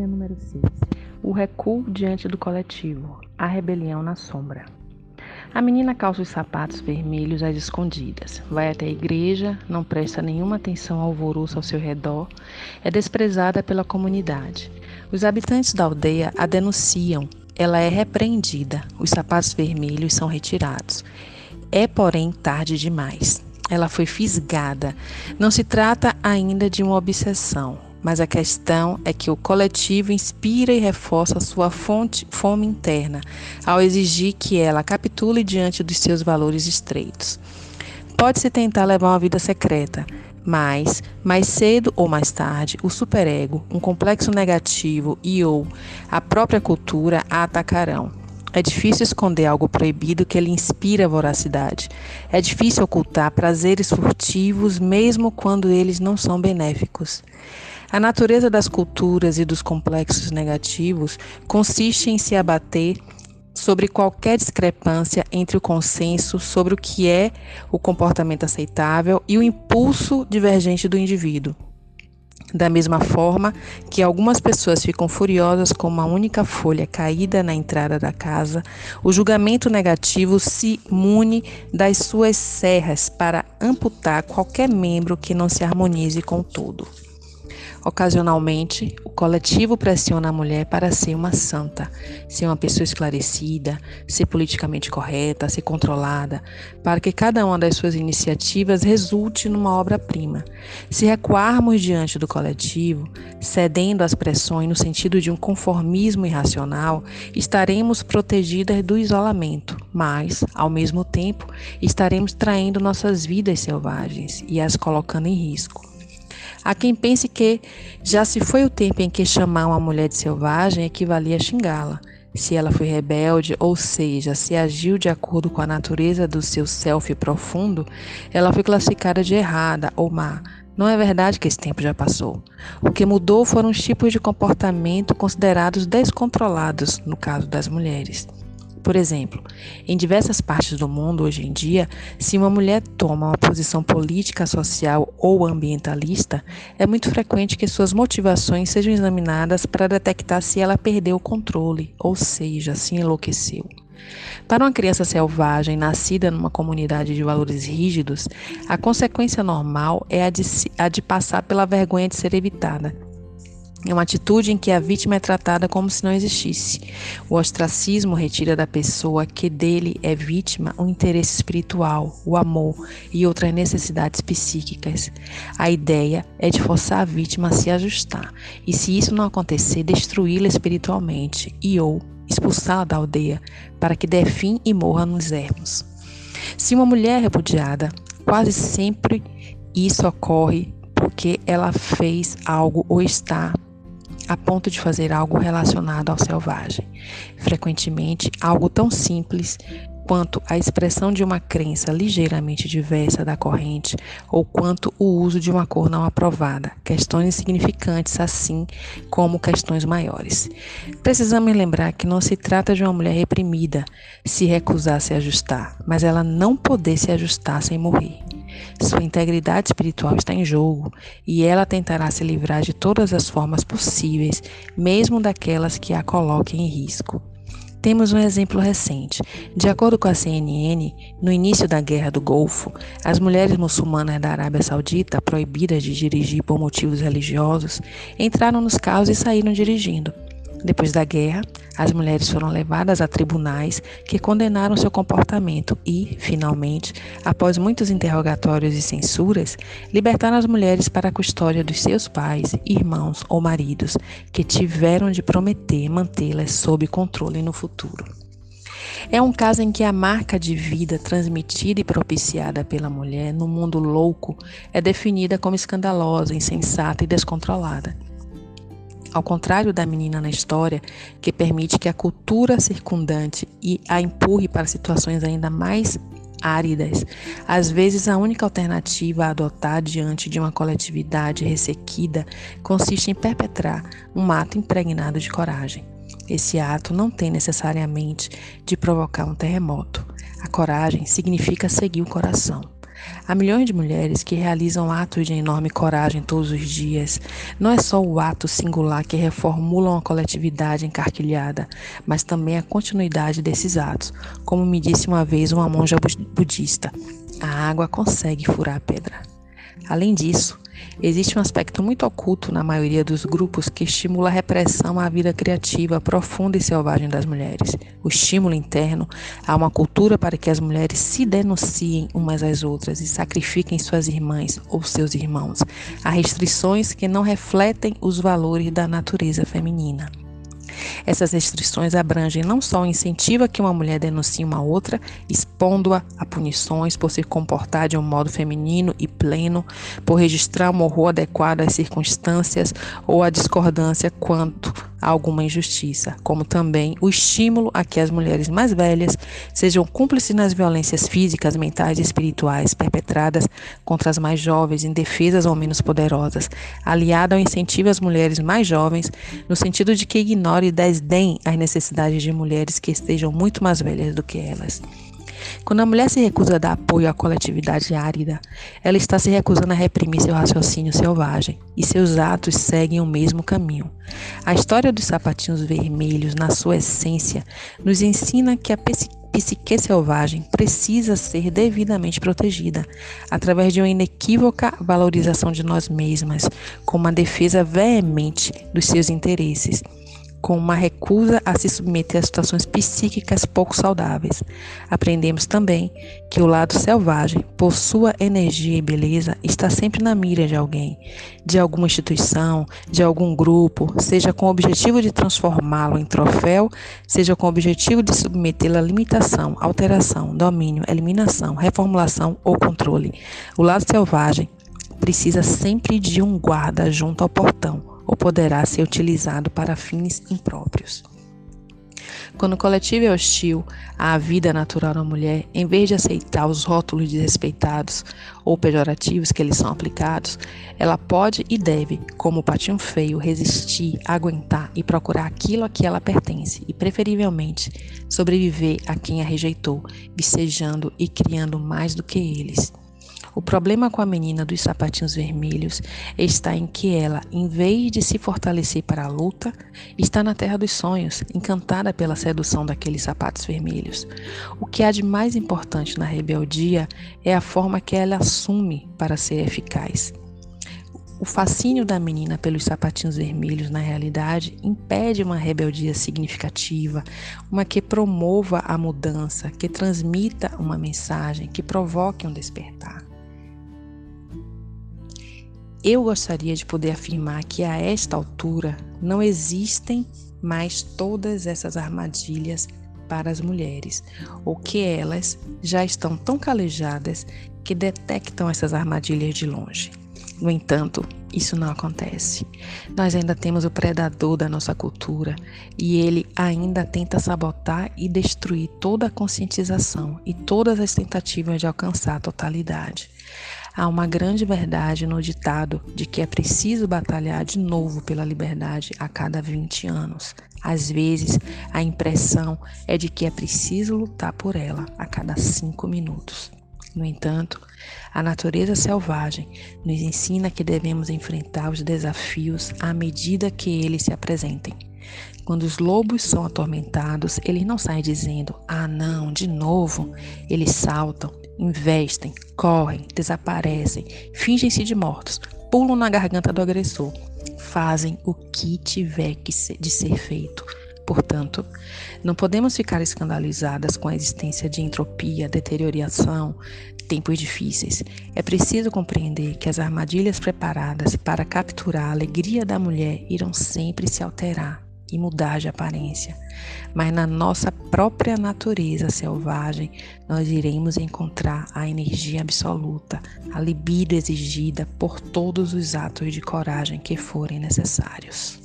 Número 6. O recuo diante do coletivo. A rebelião na sombra. A menina calça os sapatos vermelhos às escondidas. Vai até a igreja, não presta nenhuma atenção ao alvoroço ao seu redor, é desprezada pela comunidade. Os habitantes da aldeia a denunciam. Ela é repreendida. Os sapatos vermelhos são retirados. É, porém, tarde demais. Ela foi fisgada. Não se trata ainda de uma obsessão mas a questão é que o coletivo inspira e reforça sua fonte, fome interna, ao exigir que ela capitule diante dos seus valores estreitos. Pode-se tentar levar uma vida secreta, mas, mais cedo ou mais tarde, o superego, um complexo negativo e ou a própria cultura a atacarão. É difícil esconder algo proibido que lhe inspira voracidade. É difícil ocultar prazeres furtivos, mesmo quando eles não são benéficos. A natureza das culturas e dos complexos negativos consiste em se abater sobre qualquer discrepância entre o consenso sobre o que é o comportamento aceitável e o impulso divergente do indivíduo. Da mesma forma que algumas pessoas ficam furiosas com uma única folha caída na entrada da casa, o julgamento negativo se mune das suas serras para amputar qualquer membro que não se harmonize com o todo. Ocasionalmente, o coletivo pressiona a mulher para ser uma santa, ser uma pessoa esclarecida, ser politicamente correta, ser controlada, para que cada uma das suas iniciativas resulte numa obra-prima. Se recuarmos diante do coletivo, cedendo às pressões no sentido de um conformismo irracional, estaremos protegidas do isolamento, mas, ao mesmo tempo, estaremos traindo nossas vidas selvagens e as colocando em risco. Há quem pense que já se foi o tempo em que chamar uma mulher de selvagem equivalia a xingá-la. Se ela foi rebelde, ou seja, se agiu de acordo com a natureza do seu self profundo, ela foi classificada de errada ou má. Não é verdade que esse tempo já passou. O que mudou foram os tipos de comportamento considerados descontrolados, no caso das mulheres. Por exemplo, em diversas partes do mundo hoje em dia, se uma mulher toma uma posição política, social ou ambientalista, é muito frequente que suas motivações sejam examinadas para detectar se ela perdeu o controle, ou seja, se enlouqueceu. Para uma criança selvagem nascida numa comunidade de valores rígidos, a consequência normal é a de, a de passar pela vergonha de ser evitada é uma atitude em que a vítima é tratada como se não existisse. O ostracismo retira da pessoa que dele é vítima o interesse espiritual, o amor e outras necessidades psíquicas. A ideia é de forçar a vítima a se ajustar, e se isso não acontecer, destruí-la espiritualmente e ou expulsá-la da aldeia para que dê fim e morra nos ermos. Se uma mulher é repudiada, quase sempre isso ocorre porque ela fez algo ou está a ponto de fazer algo relacionado ao selvagem. Frequentemente, algo tão simples quanto a expressão de uma crença ligeiramente diversa da corrente ou quanto o uso de uma cor não aprovada, questões significantes assim como questões maiores. Precisamos lembrar que não se trata de uma mulher reprimida se recusar a se ajustar, mas ela não poder se ajustar sem morrer. Sua integridade espiritual está em jogo e ela tentará se livrar de todas as formas possíveis, mesmo daquelas que a coloquem em risco. Temos um exemplo recente. De acordo com a CNN, no início da Guerra do Golfo, as mulheres muçulmanas da Arábia Saudita, proibidas de dirigir por motivos religiosos, entraram nos carros e saíram dirigindo. Depois da guerra, as mulheres foram levadas a tribunais que condenaram seu comportamento e, finalmente, após muitos interrogatórios e censuras, libertaram as mulheres para a custódia dos seus pais, irmãos ou maridos, que tiveram de prometer mantê-las sob controle no futuro. É um caso em que a marca de vida transmitida e propiciada pela mulher no mundo louco é definida como escandalosa, insensata e descontrolada. Ao contrário da menina na história, que permite que a cultura circundante e a empurre para situações ainda mais áridas, às vezes a única alternativa a adotar diante de uma coletividade ressequida consiste em perpetrar um ato impregnado de coragem. Esse ato não tem necessariamente de provocar um terremoto. A coragem significa seguir o coração. Há milhões de mulheres que realizam atos de enorme coragem todos os dias. Não é só o ato singular que reformula uma coletividade encarquilhada, mas também a continuidade desses atos. Como me disse uma vez uma monja budista, a água consegue furar a pedra. Além disso, Existe um aspecto muito oculto na maioria dos grupos que estimula a repressão à vida criativa profunda e selvagem das mulheres. O estímulo interno a uma cultura para que as mulheres se denunciem umas às outras e sacrifiquem suas irmãs ou seus irmãos. Há restrições que não refletem os valores da natureza feminina. Essas restrições abrangem não só o incentivo a que uma mulher denuncie uma outra, expondo-a a punições por se comportar de um modo feminino e pleno, por registrar um horror adequado às circunstâncias ou a discordância quanto a alguma injustiça, como também o estímulo a que as mulheres mais velhas sejam cúmplices nas violências físicas, mentais e espirituais perpetradas contra as mais jovens, indefesas ou menos poderosas, aliada ao incentivo às mulheres mais jovens, no sentido de que ignore e desdém as necessidades de mulheres que estejam muito mais velhas do que elas. Quando a mulher se recusa a dar apoio à coletividade árida, ela está se recusando a reprimir seu raciocínio selvagem, e seus atos seguem o mesmo caminho. A história dos sapatinhos vermelhos, na sua essência, nos ensina que a psique selvagem precisa ser devidamente protegida, através de uma inequívoca valorização de nós mesmas, com uma defesa veemente dos seus interesses com uma recusa a se submeter a situações psíquicas pouco saudáveis. Aprendemos também que o lado selvagem, por sua energia e beleza, está sempre na mira de alguém, de alguma instituição, de algum grupo, seja com o objetivo de transformá-lo em troféu, seja com o objetivo de submetê-lo à limitação, alteração, domínio, eliminação, reformulação ou controle. O lado selvagem precisa sempre de um guarda junto ao portão ou poderá ser utilizado para fins impróprios. Quando o coletivo é hostil à vida natural da mulher, em vez de aceitar os rótulos desrespeitados ou pejorativos que eles são aplicados, ela pode e deve, como o patinho feio, resistir, aguentar e procurar aquilo a que ela pertence e, preferivelmente, sobreviver a quem a rejeitou, vicejando e criando mais do que eles. O problema com a menina dos sapatinhos vermelhos está em que ela, em vez de se fortalecer para a luta, está na terra dos sonhos, encantada pela sedução daqueles sapatos vermelhos. O que há de mais importante na rebeldia é a forma que ela assume para ser eficaz. O fascínio da menina pelos sapatinhos vermelhos, na realidade, impede uma rebeldia significativa, uma que promova a mudança, que transmita uma mensagem, que provoque um despertar. Eu gostaria de poder afirmar que a esta altura não existem mais todas essas armadilhas para as mulheres, ou que elas já estão tão calejadas que detectam essas armadilhas de longe. No entanto, isso não acontece. Nós ainda temos o predador da nossa cultura e ele ainda tenta sabotar e destruir toda a conscientização e todas as tentativas de alcançar a totalidade. Há uma grande verdade no ditado de que é preciso batalhar de novo pela liberdade a cada 20 anos. Às vezes, a impressão é de que é preciso lutar por ela a cada cinco minutos. No entanto, a natureza selvagem nos ensina que devemos enfrentar os desafios à medida que eles se apresentem. Quando os lobos são atormentados, eles não saem dizendo: Ah, não, de novo. Eles saltam, investem, correm, desaparecem, fingem-se de mortos, pulam na garganta do agressor, fazem o que tiver que ser, de ser feito. Portanto, não podemos ficar escandalizadas com a existência de entropia, deterioração, tempos difíceis. É preciso compreender que as armadilhas preparadas para capturar a alegria da mulher irão sempre se alterar e mudar de aparência. Mas na nossa própria natureza selvagem, nós iremos encontrar a energia absoluta, a libido exigida por todos os atos de coragem que forem necessários.